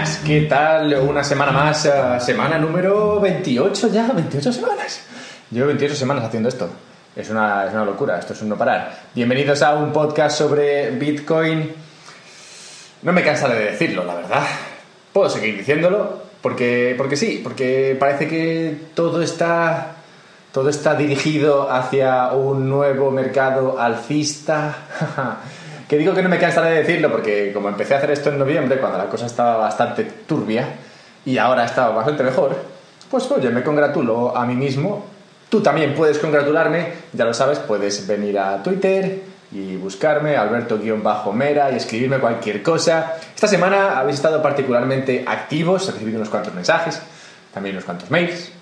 buenas, ¿qué tal? Una semana más, eh, semana número 28 ya, 28 semanas. Llevo 28 semanas haciendo esto. Es una, es una locura, esto es un no parar. Bienvenidos a un podcast sobre Bitcoin. No me cansaré de decirlo, la verdad. Puedo seguir diciéndolo, porque, porque sí, porque parece que todo está, todo está dirigido hacia un nuevo mercado alcista. Que digo que no me cansaré de decirlo porque como empecé a hacer esto en noviembre, cuando la cosa estaba bastante turbia y ahora está bastante mejor, pues oye, me congratulo a mí mismo. Tú también puedes congratularme, ya lo sabes, puedes venir a Twitter y buscarme, Alberto-Mera, y escribirme cualquier cosa. Esta semana habéis estado particularmente activos, he recibido unos cuantos mensajes, también unos cuantos mails.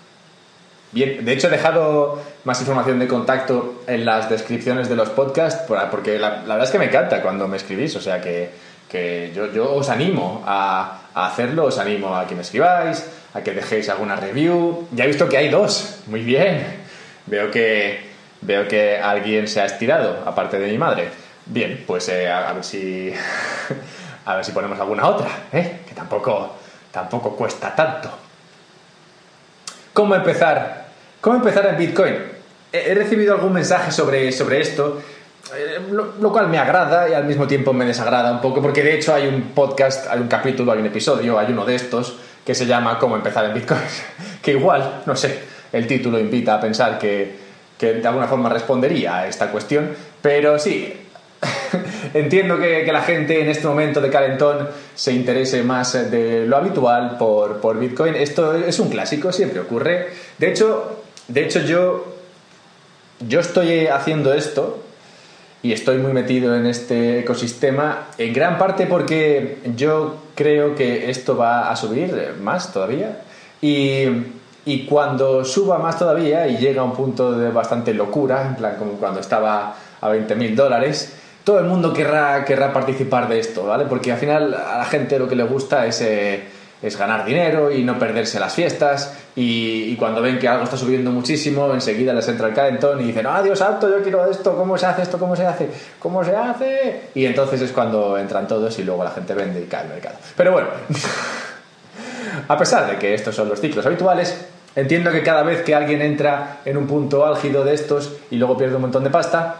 Bien, de hecho he dejado más información de contacto en las descripciones de los podcasts, porque la, verdad es que me encanta cuando me escribís, o sea que, yo, os animo a, hacerlo, os animo a que me escribáis, a que dejéis alguna review. Ya he visto que hay dos, muy bien. Veo que, veo que alguien se ha estirado, aparte de mi madre. Bien, pues eh, a, ver si a ver si ponemos alguna otra, ¿eh? que tampoco, tampoco cuesta tanto. ¿Cómo empezar? ¿Cómo empezar en Bitcoin? He recibido algún mensaje sobre, sobre esto, eh, lo, cual me agrada y al mismo tiempo me desagrada un poco, porque de hecho hay un podcast, hay un capítulo, hay un episodio, hay uno de estos que se llama Cómo empezar en Bitcoin, que igual, no sé, el título invita a pensar que, que de alguna forma respondería a esta cuestión, pero sí, Entiendo que, la gente en este momento de calentón se interese más de lo habitual por, Bitcoin. Esto es un clásico, siempre ocurre. De hecho, de hecho yo, yo estoy haciendo esto y estoy muy metido en este ecosistema en gran parte porque yo creo que esto va a subir más todavía. Y, y cuando suba más todavía y llega a un punto de bastante locura, en plan como cuando estaba a 20.000 dólares, todo el mundo querrá, querrá participar de esto, ¿vale? Porque al final a la gente lo que le gusta es, eh, es ganar dinero y no perderse las fiestas y, cuando ven que algo está subiendo muchísimo, enseguida les entra el calentón y dicen, ah, Dios santo, yo quiero esto, ¿cómo se hace esto? ¿Cómo se hace? ¿Cómo se hace? Y entonces es cuando entran todos y luego la gente vende y cae el mercado. Pero bueno, a pesar de que estos son los ciclos habituales, entiendo que cada vez que alguien entra en un punto álgido de estos y luego pierde un montón de pasta,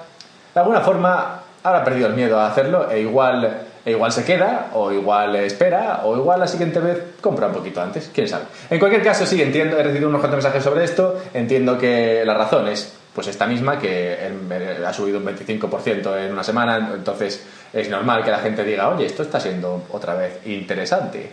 de alguna forma ahora ha perdido el miedo a hacerlo e igual, e igual se queda, o igual espera, o igual la siguiente vez compra un poquito antes, quién sabe. En cualquier caso, sí, entiendo, he recibido unos cuantos mensajes sobre esto, entiendo que la razón es pues esta misma, que ha subido un 25% en una semana, entonces es normal que la gente diga, oye, esto está siendo otra vez interesante.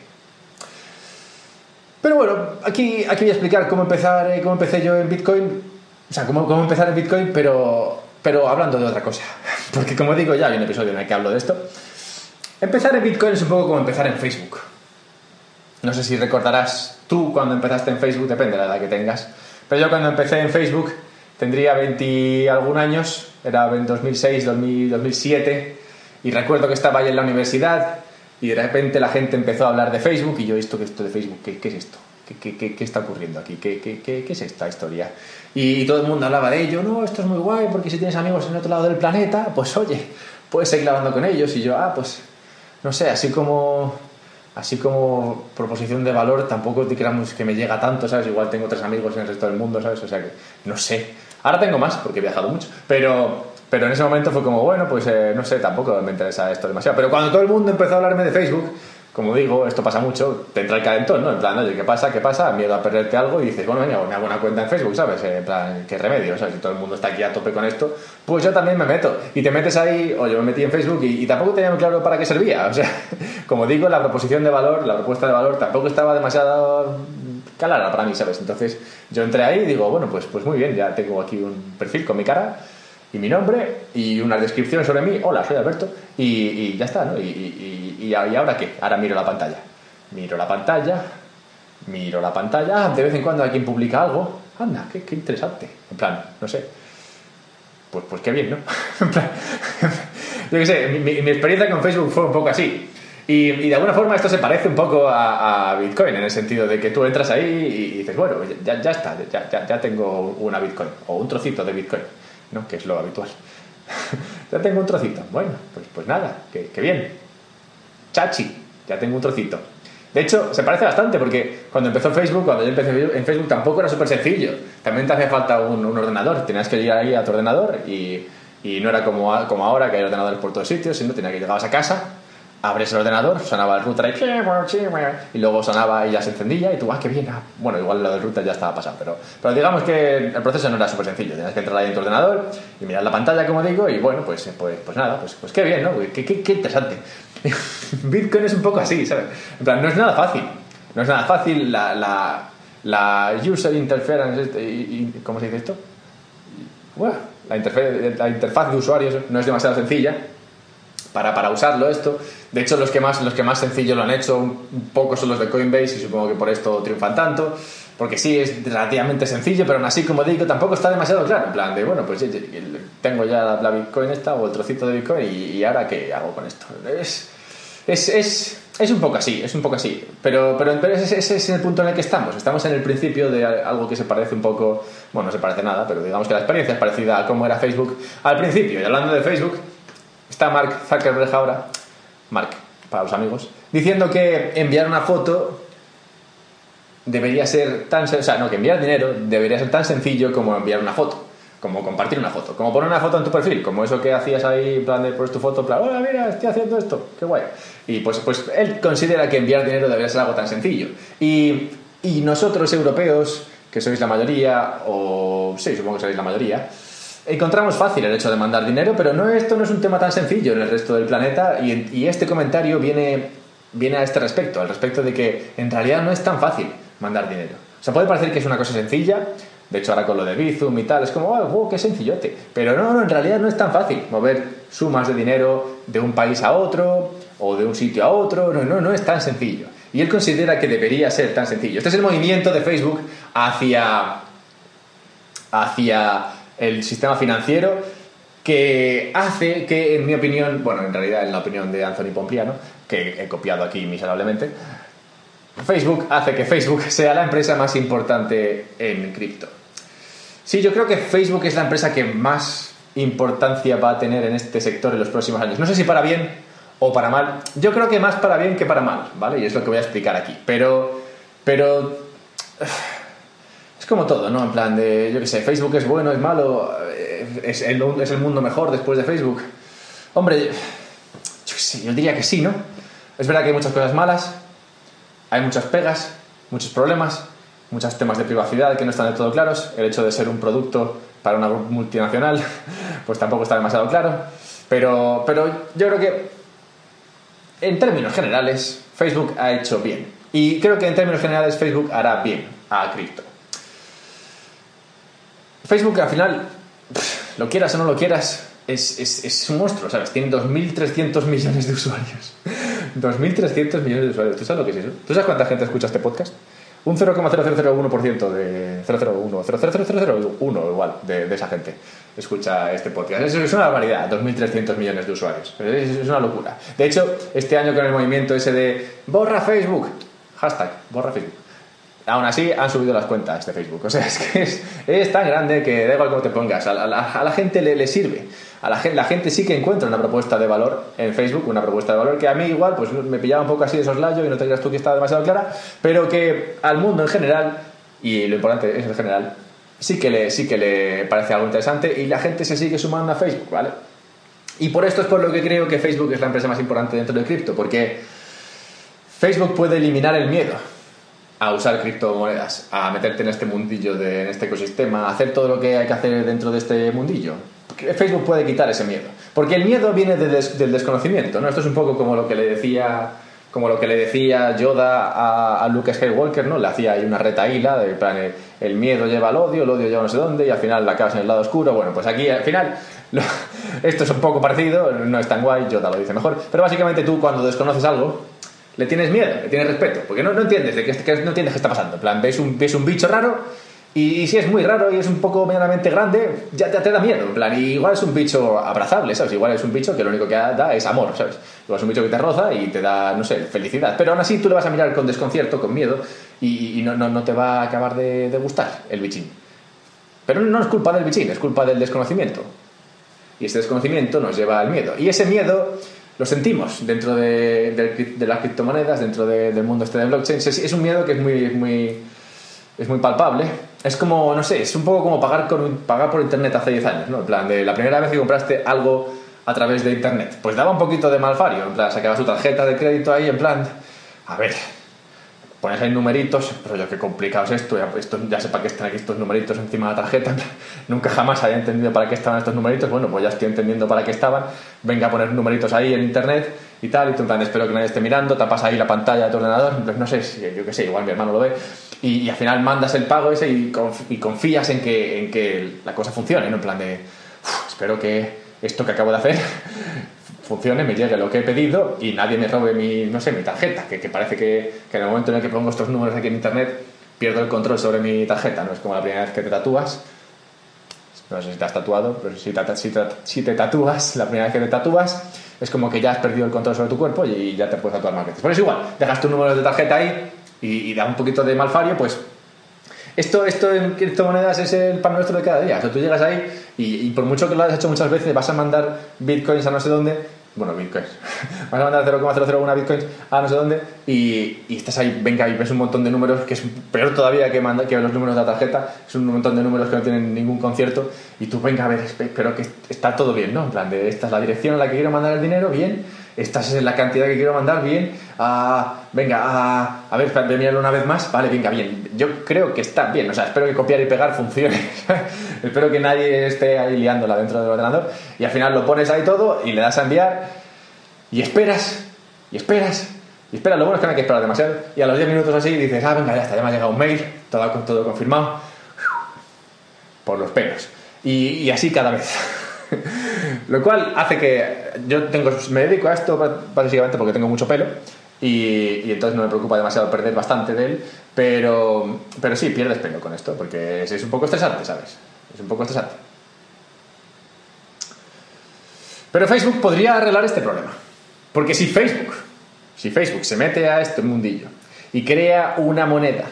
Pero bueno, aquí, aquí voy a explicar cómo empezar, cómo empecé yo en Bitcoin, o sea, cómo, cómo empezar en Bitcoin, pero, pero hablando de otra cosa. Porque como digo, ya hay un episodio en el que hablo de esto. Empezar en Bitcoin es un poco como empezar en Facebook. No sé si recordarás tú cuando empezaste en Facebook, depende de la edad que tengas. Pero yo cuando empecé en Facebook tendría 20 algún años, era en 2006, 2007, y recuerdo que estaba ahí en la universidad y de repente la gente empezó a hablar de Facebook y yo, ¿esto qué esto de Facebook? ¿Qué, qué es esto? ¿Qué, qué, qué, está ocurriendo aquí? ¿Qué, ¿Qué, es esta historia? Y todo el mundo hablaba de ello, no, esto es muy guay porque si tienes amigos en otro lado del planeta, pues oye, puedes seguir hablando con ellos. Y yo, ah, pues no sé, así como así como proposición de valor tampoco digamos que me llega tanto, ¿sabes? Igual tengo tres amigos en el resto del mundo, ¿sabes? O sea que no sé. Ahora tengo más porque he viajado mucho, pero pero en ese momento fue como, bueno, pues eh, no sé, tampoco me interesa esto demasiado. Pero cuando todo el mundo empezó a hablarme de Facebook, como digo, esto pasa mucho, te entra el calentón, ¿no? En plan, oye, ¿qué pasa? ¿Qué pasa? Miedo a perderte algo y dices, bueno, venga, me hago una cuenta en Facebook, ¿sabes? En plan, ¿qué remedio? O sea, si todo el mundo está aquí a tope con esto, pues yo también me meto. Y te metes ahí, o yo me metí en Facebook y, tampoco tenía muy claro para qué servía. O sea, como digo, la proposición de valor, la propuesta de valor tampoco estaba demasiado clara para mí, ¿sabes? Entonces yo entré ahí y digo, bueno, pues, pues muy bien, ya tengo aquí un perfil con mi cara y mi nombre y una descripción sobre mí, hola, soy Alberto, y, ya está, ¿no? Y, y, ahora qué? Ahora miro la pantalla. Miro la pantalla, miro la pantalla, de vez en cuando alguien publica algo, anda, qué, qué interesante. En plan, no sé, pues, pues qué bien, ¿no? en plan, yo qué sé, mi, experiencia con Facebook fue un poco así. Y, de alguna forma esto se parece un poco a, Bitcoin, en el sentido de que tú entras ahí y, dices, bueno, ya, ya está, ya, ya tengo una Bitcoin, o un trocito de Bitcoin. ¿No? que es lo habitual. ya tengo un trocito. Bueno, pues, pues nada, que, bien. Chachi, ya tengo un trocito. De hecho, se parece bastante porque cuando empezó Facebook, cuando yo empecé en Facebook tampoco era súper sencillo. También te hacía falta un, un, ordenador. Tenías que ir ahí a tu ordenador y, y no era como, como ahora que hay ordenadores por todos sitios, sino tenía que llegabas a casa abres el ordenador, sonaba el router y, luego sonaba y ya se encendía y tú, ah, qué bien, ah". bueno, igual lo del router ya estaba pasado, pero, pero digamos que el proceso no era súper sencillo, tenías que entrar ahí en tu ordenador y mirar la pantalla, como digo, y bueno, pues, pues, pues nada, pues, pues qué bien, ¿no? Qué, qué, qué interesante. Bitcoin es un poco así, ¿sabes? En plan, no es nada fácil, no es nada fácil la, la, la user interference, este, ¿cómo se dice esto? Bueno, la, la interfaz de usuarios no es demasiado sencilla para, para usarlo esto. De hecho, los que, más, los que más sencillo lo han hecho un poco son los de Coinbase y supongo que por esto triunfan tanto. Porque sí, es relativamente sencillo, pero aún así, como digo, tampoco está demasiado claro. En plan de, bueno, pues tengo ya la Bitcoin esta o el trocito de Bitcoin y, ahora qué hago con esto. Es, es, es, es, un poco así, es un poco así. Pero, pero, ese, ese, es el punto en el que estamos. Estamos en el principio de algo que se parece un poco, bueno, no se parece nada, pero digamos que la experiencia es parecida a cómo era Facebook al principio. Y hablando de Facebook, Está Mark Zuckerberg ahora, Mark, para los amigos, diciendo que enviar una foto debería ser tan... O sea, no, que enviar dinero debería ser tan sencillo como enviar una foto. Como compartir una foto, como poner una foto en tu perfil, como eso que hacías ahí, en plan de pones tu foto, en plan, hola, mira, estoy haciendo esto, qué guay. Y pues, pues él considera que enviar dinero debería ser algo tan sencillo. Y, y nosotros, europeos, que sois la mayoría, o sí, supongo que sois la mayoría, encontramos fácil el hecho de mandar dinero, pero no, esto no es un tema tan sencillo en el resto del planeta y, este comentario viene, viene a este respecto, al respecto de que en realidad no es tan fácil mandar dinero. O sea, puede parecer que es una cosa sencilla, de hecho ahora con lo de Bizum y tal, es como, oh, qué sencillote, pero no, no, en realidad no es tan fácil mover sumas de dinero de un país a otro o de un sitio a otro, no, no, no es tan sencillo. Y él considera que debería ser tan sencillo. Este es el movimiento de Facebook hacia, hacia el sistema financiero que hace que, en mi opinión, bueno, en realidad en la opinión de Anthony Pompliano, que he copiado aquí miserablemente, Facebook hace que Facebook sea la empresa más importante en cripto. Sí, yo creo que Facebook es la empresa que más importancia va a tener en este sector en los próximos años. No sé si para bien o para mal. Yo creo que más para bien que para mal, ¿vale? Y es lo que voy a explicar aquí. Pero, pero es como todo, ¿no? En plan de, yo qué sé, Facebook es bueno, es malo, eh, es el, es el mundo mejor después de Facebook. Hombre, yo qué sé, yo diría que sí, ¿no? Es verdad que hay muchas cosas malas, hay muchas pegas, muchos problemas, muchos temas de privacidad que no están de todo claros. El hecho de ser un producto para una multinacional, pues tampoco está demasiado claro. Pero, pero yo creo que, en términos generales, Facebook ha hecho bien. Y creo que en términos generales Facebook hará bien a cripto. Facebook al final, lo quieras o no lo quieras, es, es, es un monstruo, ¿sabes? Tiene 2.300 millones de usuarios. 2.300 millones de usuarios. ¿Tú sabes lo que es eso? ¿Tú sabes cuánta gente escucha este podcast? Un 0,0001% de 001, 00001 igual de, esa gente escucha este podcast. Es, es una barbaridad, 2.300 millones de usuarios. Es, una locura. De hecho, este año con el movimiento ese de borra Facebook, hashtag borra Facebook, Aún así, han subido las cuentas de Facebook. O sea, es que es, tan grande que da igual cómo te pongas. A la, gente le, le, sirve. A la gente, la gente sí que encuentra una propuesta de valor en Facebook, una propuesta de valor que a mí igual pues me pillaba un poco así de soslayo y no te creas tú que está demasiado clara, pero que al mundo en general, y lo importante es en general, sí que le, sí que le parece algo interesante y la gente se sigue sumando a Facebook, ¿vale? Y por esto es por lo que creo que Facebook es la empresa más importante dentro de cripto, porque Facebook puede eliminar el miedo a usar criptomonedas, a meterte en este mundillo, de, en este ecosistema, a hacer todo lo que hay que hacer dentro de este mundillo. Facebook puede quitar ese miedo. Porque el miedo viene del desconocimiento, ¿no? Esto es un poco como lo que le decía como lo que le decía Yoda a, a Luke Skywalker, ¿no? Le hacía ahí una retaíla, de el, miedo lleva al odio, el odio lleva no sé dónde, y al final la acabas en el lado oscuro. Bueno, pues aquí al final esto es un poco parecido, no es tan guay, Yoda lo dice mejor, pero básicamente tú cuando desconoces algo, le tienes miedo, le tienes respeto, porque no, no entiendes de qué, no entiendes qué está pasando. En plan, ves un, ves un bicho raro y, si es muy raro y es un poco medianamente grande, ya te, te, da miedo. En plan, igual es un bicho abrazable, ¿sabes? Igual es un bicho que lo único que da es amor, ¿sabes? Igual es un bicho que te roza y te da, no sé, felicidad. Pero aún así tú le vas a mirar con desconcierto, con miedo y, y no, no, no, te va a acabar de, de gustar el bichín. Pero no es culpa del bichín, es culpa del desconocimiento. Y ese desconocimiento nos lleva al miedo. Y ese miedo lo sentimos dentro de, las criptomonedas, dentro del mundo este de blockchain. Es, un miedo que es muy, muy, es muy palpable. Es como, no sé, es un poco como pagar, con, pagar por internet hace 10 años, ¿no? En plan, de la primera vez que compraste algo a través de internet, pues daba un poquito de malfario, en plan, sacabas tu tarjeta de crédito ahí, en plan, a ver, pones ahí numeritos, pero yo qué complicado es esto, ya, esto, ya sé para qué están aquí estos numeritos encima de la tarjeta, nunca jamás había entendido para qué estaban estos numeritos, bueno, pues ya estoy entendiendo para qué estaban, venga a poner numeritos ahí en internet y tal, y tú en plan, espero que nadie esté mirando, tapas ahí la pantalla de tu ordenador, pues no sé, yo qué sé, igual mi hermano lo ve, y, al final mandas el pago ese y, confías en que, en que la cosa funcione, ¿no? En plan de, espero que esto que acabo de hacer funcione, me llegue lo que he pedido y nadie me robe mi, no sé, mi tarjeta, que, parece que, en el momento en el que pongo estos números aquí en internet pierdo el control sobre mi tarjeta, no es como la primera vez que te tatúas, no sé si te has tatuado, pero si te, si tatúas, la primera vez que te tatúas, es como que ya has perdido el control sobre tu cuerpo y ya te puedes tatuar más veces. Pero es igual, dejas tu número de tarjeta ahí y, y da un poquito de malfario, pues esto, esto en criptomonedas es el pan nuestro de cada día. O tú llegas ahí y, por mucho que lo hayas hecho muchas veces, vas a mandar bitcoins a no sé dónde. Bueno, bitcoins. vas a mandar 0,001 bitcoins a no sé dónde y, y, estás ahí, venga, y ves un montón de números, que es peor todavía que, manda, que los números de la tarjeta. Es un montón de números que no tienen ningún concierto. Y tú, venga, a ver, espero que está todo bien, ¿no? En plan, de esta es la dirección a la que quiero mandar el dinero, bien esta es la cantidad que quiero mandar, bien, ah, venga, ah, a ver, mirarlo una vez más, vale, venga, bien, yo creo que está bien, o sea, espero que copiar y pegar funcione, espero que nadie esté ahí liándola dentro del ordenador, y al final lo pones ahí todo y le das a enviar, y esperas, y esperas, y esperas, lo bueno es que no hay que esperar demasiado, y a los 10 minutos así dices, ah, venga, ya está, ya me ha llegado un mail, todo, todo confirmado, por los pelos, y así cada vez. Lo cual hace que yo tengo, me dedico a esto básicamente porque tengo mucho pelo y, entonces no me preocupa demasiado perder bastante de él, pero, pero sí, pierdes pelo con esto porque es, un poco estresante, ¿sabes? Es un poco estresante. Pero Facebook podría arreglar este problema. Porque si Facebook, si Facebook se mete a este mundillo y crea una moneda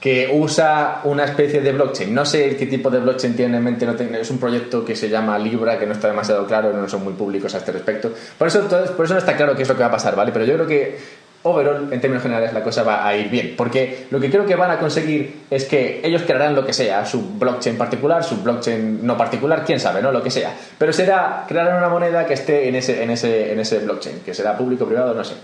que usa una especie de blockchain. No sé qué tipo de blockchain tiene en mente, no es un proyecto que se llama Libra, que no está demasiado claro, no son muy públicos a este respecto. Por eso, por eso no está claro qué es lo que va a pasar, ¿vale? Pero yo creo que overall, en términos generales, la cosa va a ir bien. Porque lo que creo que van a conseguir es que ellos crearán lo que sea, su blockchain particular, su blockchain no particular, quién sabe, ¿no? Lo que sea. Pero será, crearán una moneda que esté en ese, en ese, en ese blockchain, que será público, privado, no sé.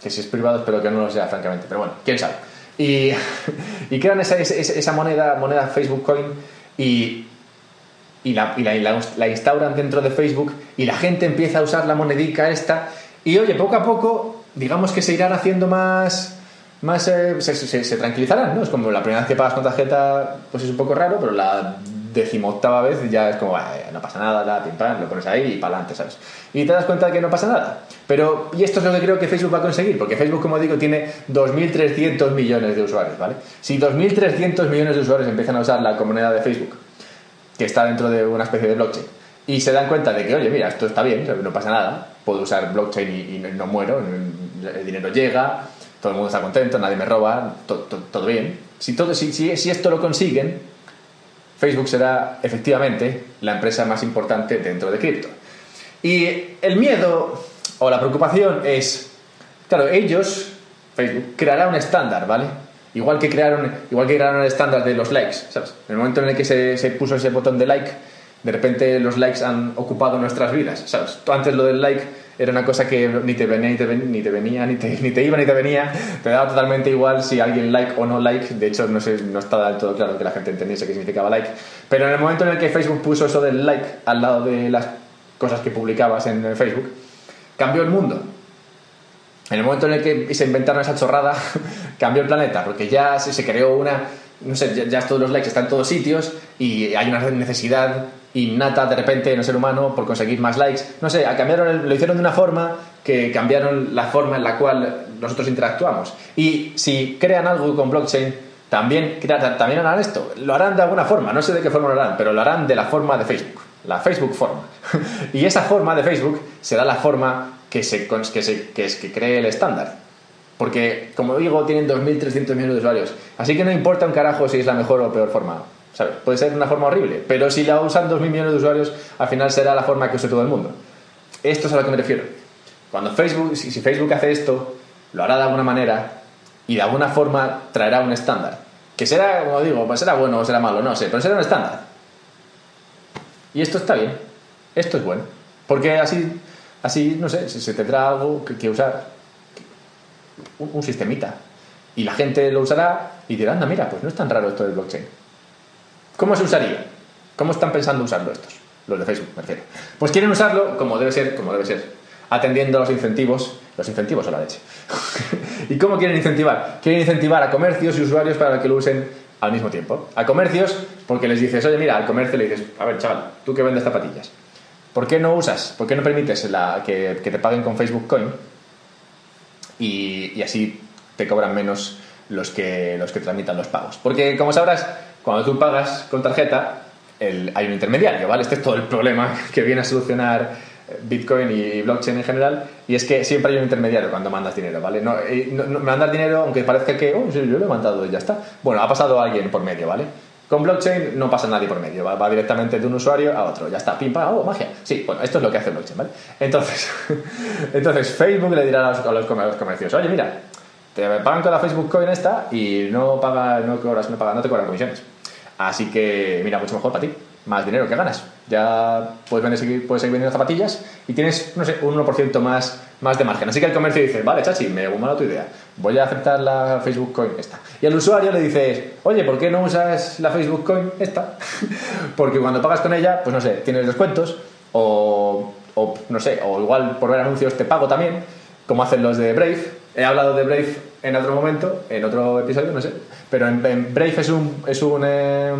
Que si es privado, espero que no lo sea, francamente. Pero bueno, quién sabe. Y, y crean esa, esa, moneda, moneda Facebook Coin y, y, la, y la, instauran dentro de Facebook y la gente empieza a usar la monedica esta y oye, poco a poco, digamos que se irán haciendo más, más eh, se, se, tranquilizarán, ¿no? Es como la primera vez que pagas con tarjeta, pues es un poco raro, pero la decimoctava vez ya es como, no pasa nada, da, pim, pam, lo pones ahí y para adelante, ¿sabes? Y te das cuenta de que no pasa nada. Pero, y esto es lo que creo que Facebook va a conseguir, porque Facebook, como digo, tiene 2.300 millones de usuarios, ¿vale? Si 2.300 millones de usuarios empiezan a usar la comunidad de Facebook, que está dentro de una especie de blockchain, y se dan cuenta de que, oye, mira, esto está bien, no pasa nada, puedo usar blockchain y, no muero, el dinero llega, todo el mundo está contento, nadie me roba, todo bien. Si, todo, si, si esto lo consiguen, Facebook será efectivamente la empresa más importante dentro de cripto. Y el miedo o la preocupación es, claro, ellos, Facebook, creará un estándar, ¿vale? Igual que crearon, igual que crearon el estándar de los likes, ¿sabes? En el momento en el que se, se puso ese botón de like, de repente los likes han ocupado nuestras vidas, ¿sabes? Antes lo del like era una cosa que ni te venía, ni te, venía, ni te, venía, ni te, ni te iba, ni te venía, te daba totalmente igual si alguien like o no like, de hecho no, sé, no estaba del todo claro que la gente entendiese qué significaba like, pero en el momento en el que Facebook puso eso del like al lado de las cosas que publicabas en Facebook, cambió el mundo. En el momento en el que se inventaron esa chorrada, cambió el planeta, porque ya se, creó una, no sé, ya, todos los likes están en todos sitios y hay una necesidad innata de repente en el ser humano por conseguir más likes. No sé, cambiaron lo hicieron de una forma que cambiaron la forma en la cual nosotros interactuamos. Y si crean algo con blockchain, también, también harán esto. Lo harán de alguna forma, no sé de qué forma lo harán, pero lo harán de la forma de Facebook, la Facebook forma. y esa forma de Facebook será la forma que, se, que, se, que, es, que cree el estándar. Porque, como digo, tienen 2.300 millones de usuarios. Así que no importa un carajo si es la mejor o peor forma. Puede ser una forma horrible, pero si la usan 2.000 millones de usuarios, al final será la forma que use todo el mundo. esto es a lo que me refiero. Cuando Facebook, si, Facebook hace esto, lo hará de alguna manera y de alguna forma traerá un estándar. Que será, como digo, pues será bueno o será malo, no sé, pero será un estándar. Y esto está bien. Esto es bueno. Porque así, así no sé, se tendrá algo que, que usar. Un, un, sistemita. Y la gente lo usará y dirá, anda, mira, pues no es tan raro esto del blockchain. ¿Cómo se usaría? ¿Cómo están pensando usarlo estos? Los de Facebook, me refiero. Pues quieren usarlo como debe ser, como debe ser. Atendiendo a los incentivos. Los incentivos a la leche. ¿Y cómo quieren incentivar? Quieren incentivar a comercios y usuarios para que lo usen al mismo tiempo. A comercios, porque les dices, oye, mira, al comercio le dices, a ver, chaval, tú que vendes zapatillas, ¿por qué no usas, por qué no permites que, te paguen con Facebook Coin? Y, y, así te cobran menos los que, los que tramitan los pagos. Porque, como sabrás, cuando tú pagas con tarjeta, hay un intermediario, ¿vale? Este es todo el problema que viene a solucionar Bitcoin y blockchain en general, y es que siempre hay un intermediario cuando mandas dinero, ¿vale? No, no, no mandar dinero, aunque parezca que, oh, yo lo he mandado y ya está. Bueno, ha pasado alguien por medio, ¿vale? Con blockchain no pasa nadie por medio, va, directamente de un usuario a otro, ya está, pim, pam, oh, magia. Sí, bueno, esto es lo que hace blockchain, ¿vale? Entonces, entonces Facebook le dirá a los, a comercios, oye, mira, te pagan con la Facebook Coin esta y no, paga, no, cobras, no, paga, no te cobran comisiones. Así que, mira, mucho mejor para ti más dinero que ganas. Ya puedes, seguir, puedes seguir vendiendo zapatillas y tienes, no sé, un 1% más, más de margen. Así que el comercio dice, vale, chachi, me gusta tu idea, voy a aceptar la Facebook Coin esta. Y al usuario le dices, oye, ¿por qué no usas la Facebook Coin esta? Porque cuando pagas con ella, pues no sé, tienes descuentos o, o, no sé, o igual por ver anuncios te pago también, como hacen los de Brave. He hablado de Brave en otro momento, en otro episodio, no sé, pero en, en Brave es un... Es un eh,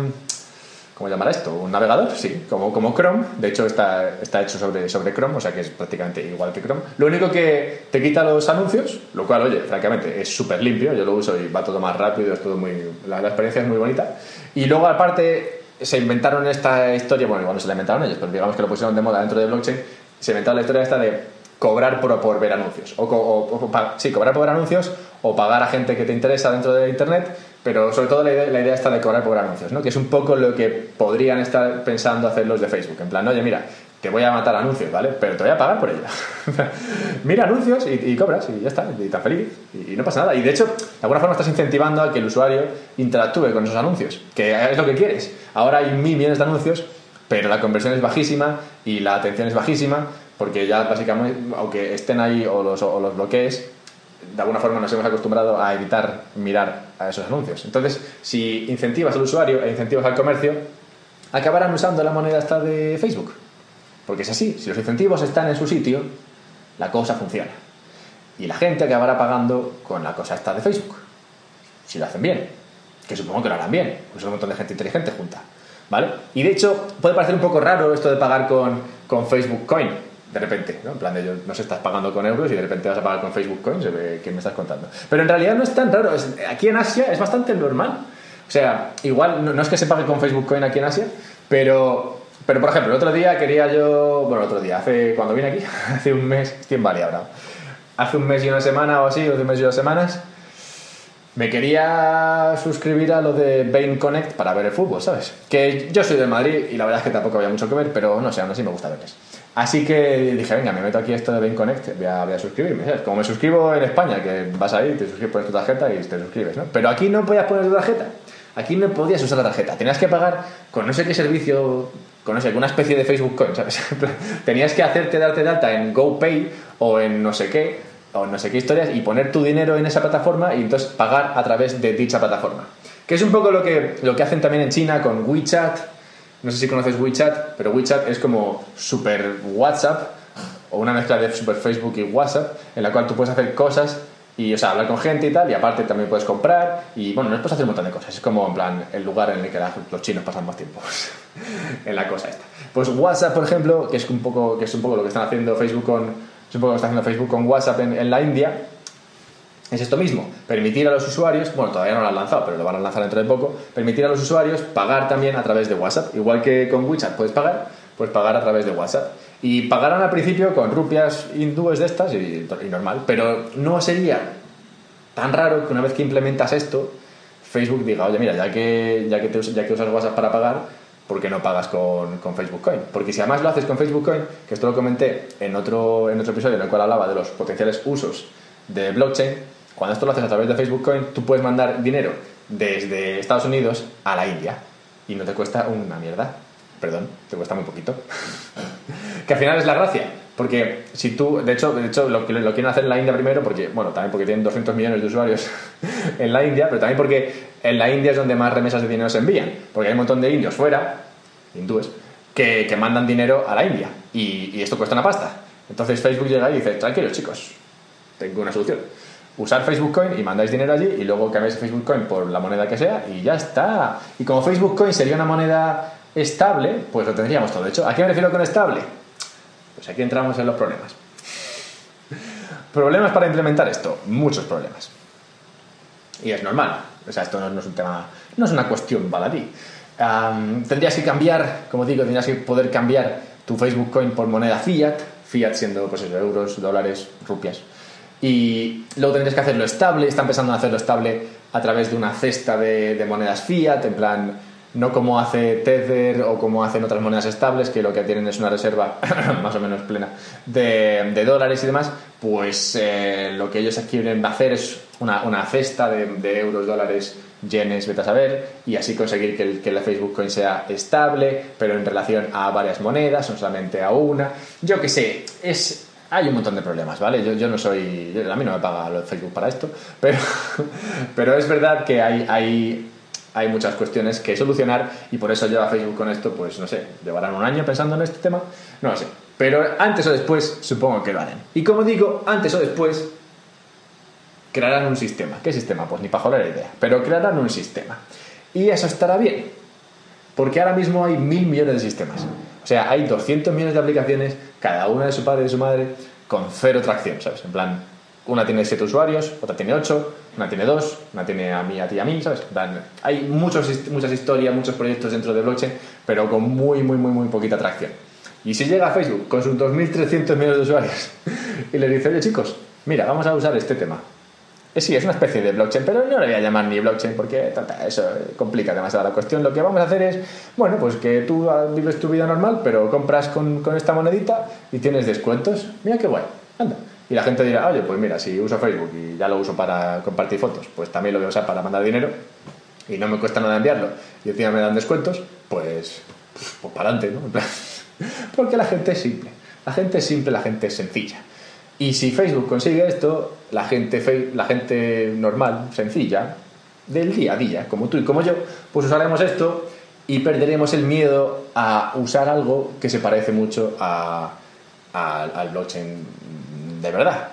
¿Cómo llamar esto? ¿Un navegador? Sí, como, como Chrome. De hecho, está, está hecho sobre, sobre Chrome, o sea que es prácticamente igual que Chrome. Lo único que te quita los anuncios, lo cual, oye, francamente, es súper limpio. Yo lo uso y va todo más rápido, es todo muy. La, la, experiencia es muy bonita. Y luego, aparte, se inventaron esta historia, bueno, igual no se la inventaron ellos, pero digamos que lo pusieron de moda dentro de blockchain. Se inventaron la historia esta de cobrar por, por ver anuncios. O, o, o, sí, cobrar por ver anuncios o pagar a gente que te interesa dentro de Internet pero sobre todo la idea, está de cobrar por anuncios, ¿no? que es un poco lo que podrían estar pensando hacer los de Facebook. En plan, oye, mira, te voy a matar anuncios, ¿vale? Pero te voy a pagar por ello. mira anuncios y, cobras y ya está, y estás feliz y, y, no pasa nada. Y de hecho, de alguna forma estás incentivando a que el usuario interactúe con esos anuncios, que es lo que quieres. Ahora hay mil millones de anuncios, pero la conversión es bajísima y la atención es bajísima, porque ya básicamente, aunque estén ahí o los, o los bloquees, de alguna forma nos hemos acostumbrado a evitar mirar a esos anuncios. Entonces, si incentivas al usuario e incentivas al comercio, acabarán usando la moneda esta de Facebook. Porque es así, si los incentivos están en su sitio, la cosa funciona. Y la gente acabará pagando con la cosa esta de Facebook. Si lo hacen bien. Que supongo que lo harán bien. Pues es un montón de gente inteligente junta. ¿Vale? Y de hecho, puede parecer un poco raro esto de pagar con, con Facebook Coin de repente, ¿no? En plan de ellos no se estás pagando con euros y de repente vas a pagar con Facebook Coins, ¿qué me estás contando? Pero en realidad no es tan raro, aquí en Asia es bastante normal. O sea, igual no, es que se pague con Facebook Coin aquí en Asia, pero, pero por ejemplo, el otro día quería yo, bueno, el otro día, hace, cuando vine aquí, hace un mes, en Bali ahora, hace un mes y una semana o así, o de un mes y dos semanas, me quería suscribir a lo de Bain Connect para ver el fútbol, ¿sabes? Que yo soy de Madrid y la verdad es que tampoco había mucho que ver, pero no sé, aún así me gusta verles. Así que dije, venga, me meto aquí esto de Bain Connect, voy a, voy suscribirme. Como me suscribo en España, que vas ahí, te suscribes, pones tu tarjeta y te suscribes, ¿no? Pero aquí no podías poner tu tarjeta. Aquí no podías usar la tarjeta. Tenías que pagar con no sé qué servicio, con no sé, especie de Facebook Coin, ¿sabes? Tenías que hacerte darte de alta en GoPay o en no sé qué, o no sé qué historias, y poner tu dinero en esa plataforma y entonces pagar a través de dicha plataforma. Que es un poco lo que, lo que hacen también en China con WeChat, no sé si conoces WeChat, pero WeChat es como super WhatsApp o una mezcla de super Facebook y WhatsApp en la cual tú puedes hacer cosas y, o sea, hablar con gente y tal, y aparte también puedes comprar y, bueno, no puedes hacer un montón de cosas. Es como, en plan, el lugar en el que los chinos pasan más tiempo en la cosa esta. Pues WhatsApp, por ejemplo, que es un poco, que es un poco lo que están haciendo Facebook con, un poco lo haciendo Facebook con WhatsApp en, en la India, es esto mismo, permitir a los usuarios, bueno, todavía no lo han lanzado, pero lo van a lanzar dentro de poco, permitir a los usuarios pagar también a través de WhatsApp. Igual que con WeChat puedes pagar, pues pagar a través de WhatsApp. Y pagarán al principio con rupias hindúes de estas y, y normal, pero no sería tan raro que una vez que implementas esto, Facebook diga, oye, mira, ya que, ya que, te, ya que usas WhatsApp para pagar, ¿por qué no pagas con, con, Facebook Coin? Porque si además lo haces con Facebook Coin, que esto lo comenté en otro, en otro episodio en el cual hablaba de los potenciales usos de blockchain, cuando esto lo haces a través de Facebook Coin, tú puedes mandar dinero desde Estados Unidos a la India y no te cuesta una mierda. Perdón, te cuesta muy poquito. que al final es la gracia. Porque si tú, de hecho, de hecho lo, lo quieren hacer en la India primero, porque, bueno, también porque tienen 200 millones de usuarios en la India, pero también porque en la India es donde más remesas de dinero se envían. Porque hay un montón de indios fuera, hindúes, que, que mandan dinero a la India. Y, y esto cuesta una pasta. Entonces Facebook llega y dice, tranquilos chicos, tengo una solución. Usar Facebook Coin y mandáis dinero allí y luego cambiáis Facebook Coin por la moneda que sea y ya está. Y como Facebook Coin sería una moneda estable, pues lo tendríamos todo. Hecho, ¿a qué me refiero con estable? Pues aquí entramos en los problemas. Problemas para implementar esto, muchos problemas. Y es normal, o sea, esto no, es un tema, no es una cuestión baladí. tendrías que cambiar, como digo, tendrías que poder cambiar tu Facebook Coin por moneda fiat, fiat siendo pues euros, dólares, rupias. Y luego tendrías que hacerlo estable, están pensando en hacerlo estable a través de una cesta de, monedas fiat, en plan no como hace Tether o como hacen otras monedas estables, que lo que tienen es una reserva más o menos plena de, dólares y demás, pues eh, lo que ellos quieren hacer es una, una cesta de, euros, dólares, yenes, vete a saber, y así conseguir que que el Facebook Coin sea estable, pero en relación a varias monedas, no solamente a una. Yo que sé, es hay un montón de problemas, ¿vale? Yo, no soy. a mí no me paga Facebook para esto, pero, pero es verdad que hay, hay hay muchas cuestiones que solucionar y por eso lleva Facebook con esto, pues no sé, llevarán un año pensando en este tema, no lo sé. Pero antes o después supongo que lo harán. Y como digo, antes o después crearán un sistema. ¿Qué sistema? Pues ni para joder la idea, pero crearán un sistema. Y eso estará bien, porque ahora mismo hay mil millones de sistemas. O sea, hay 200 millones de aplicaciones, cada una de su padre y de su madre, con cero tracción, ¿sabes? En plan, una tiene 7 usuarios, otra tiene 8, una tiene 2, una tiene a mí, a ti y a mí, ¿sabes? Hay muchos, muchas historias, muchos proyectos dentro de blockchain, pero con muy, muy, muy, muy poquita tracción. Y si llega a Facebook con sus 2.300 millones de usuarios y le dice, oye chicos, mira, vamos a usar este tema. Eh, sí, es una especie de blockchain, pero no le voy a llamar ni blockchain porque eso complica demasiado la cuestión. Lo que vamos a hacer es, bueno, pues que tú vives tu vida normal, pero compras con, con esta monedita y tienes descuentos. Mira qué guay, anda. Y la gente dirá, oye, pues mira, si uso Facebook y ya lo uso para compartir fotos, pues también lo voy a usar para mandar dinero y no me cuesta nada enviarlo y encima me dan descuentos, pues, pues, para adelante, ¿no? Porque la gente es simple. La gente es simple, la gente es sencilla. Y si Facebook consigue esto, la gente, la gente normal, sencilla, del día a día, como tú y como yo, pues usaremos esto y perderemos el miedo a usar algo que se parece mucho a, al blockchain de verdad.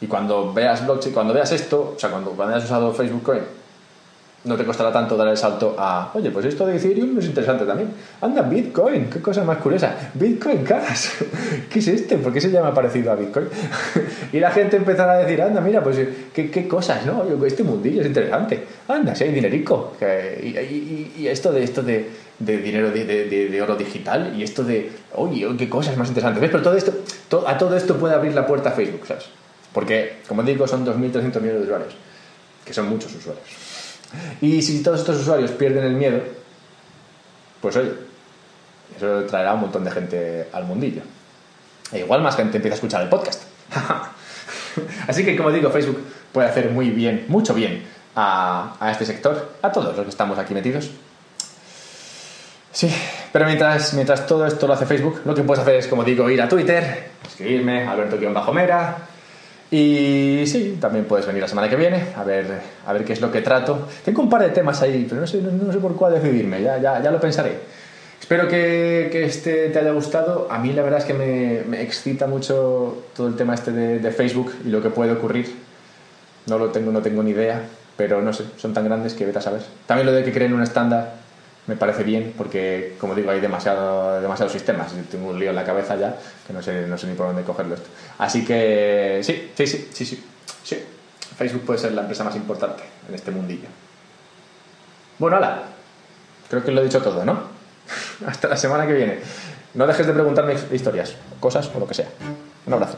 Y cuando veas blockchain, cuando veas esto, o sea, cuando, cuando hayas usado Facebook Coin, no te costará tanto dar el salto a, oye, pues esto de Ethereum es interesante también. Anda, Bitcoin, qué cosa más curiosa. Bitcoin Cash, ¿qué es este? ¿Por qué se llama parecido a Bitcoin? y la gente empezará a decir, anda, mira, pues qué, qué cosas, ¿no? Este mundillo es interesante. Anda, si hay dinerico. Y, y, esto de esto de, de dinero de, de, oro digital y esto de, oye, qué cosas más interesantes. ¿Ves? Pero todo esto, a todo esto puede abrir la puerta a Facebook, ¿sabes? Porque, como digo, son 2.300 millones de usuarios, que son muchos usuarios. Y si todos estos usuarios pierden el miedo, pues oye, eso traerá un montón de gente al mundillo. E igual más gente empieza a escuchar el podcast. Así que, como digo, Facebook puede hacer muy bien, mucho bien a, este sector, a todos los que estamos aquí metidos. Sí, pero mientras, mientras todo esto lo hace Facebook, lo que puedes hacer es, como digo, ir a Twitter, escribirme, Alberto-Mera, y sí, también puedes venir la semana que viene a ver, a ver qué es lo que trato. Tengo un par de temas ahí, pero no sé, no, sé por cuál decidirme, ya, ya, ya lo pensaré. Espero que, que, este te haya gustado. A mí la verdad es que me, me excita mucho todo el tema este de, de, Facebook y lo que puede ocurrir. No lo tengo, no tengo ni idea, pero no sé, son tan grandes que vete a saber. También lo de que creen un estándar me parece bien porque, como digo, hay demasiado, demasiados sistemas. Tengo un lío en la cabeza ya que no sé, no sé ni por dónde cogerlo esto. Así que sí, sí, sí, sí, sí. Facebook puede ser la empresa más importante en este mundillo. Bueno, hola. Creo que lo he dicho todo, ¿no? Hasta la semana que viene. No dejes de preguntarme historias, cosas o lo que sea. Un abrazo.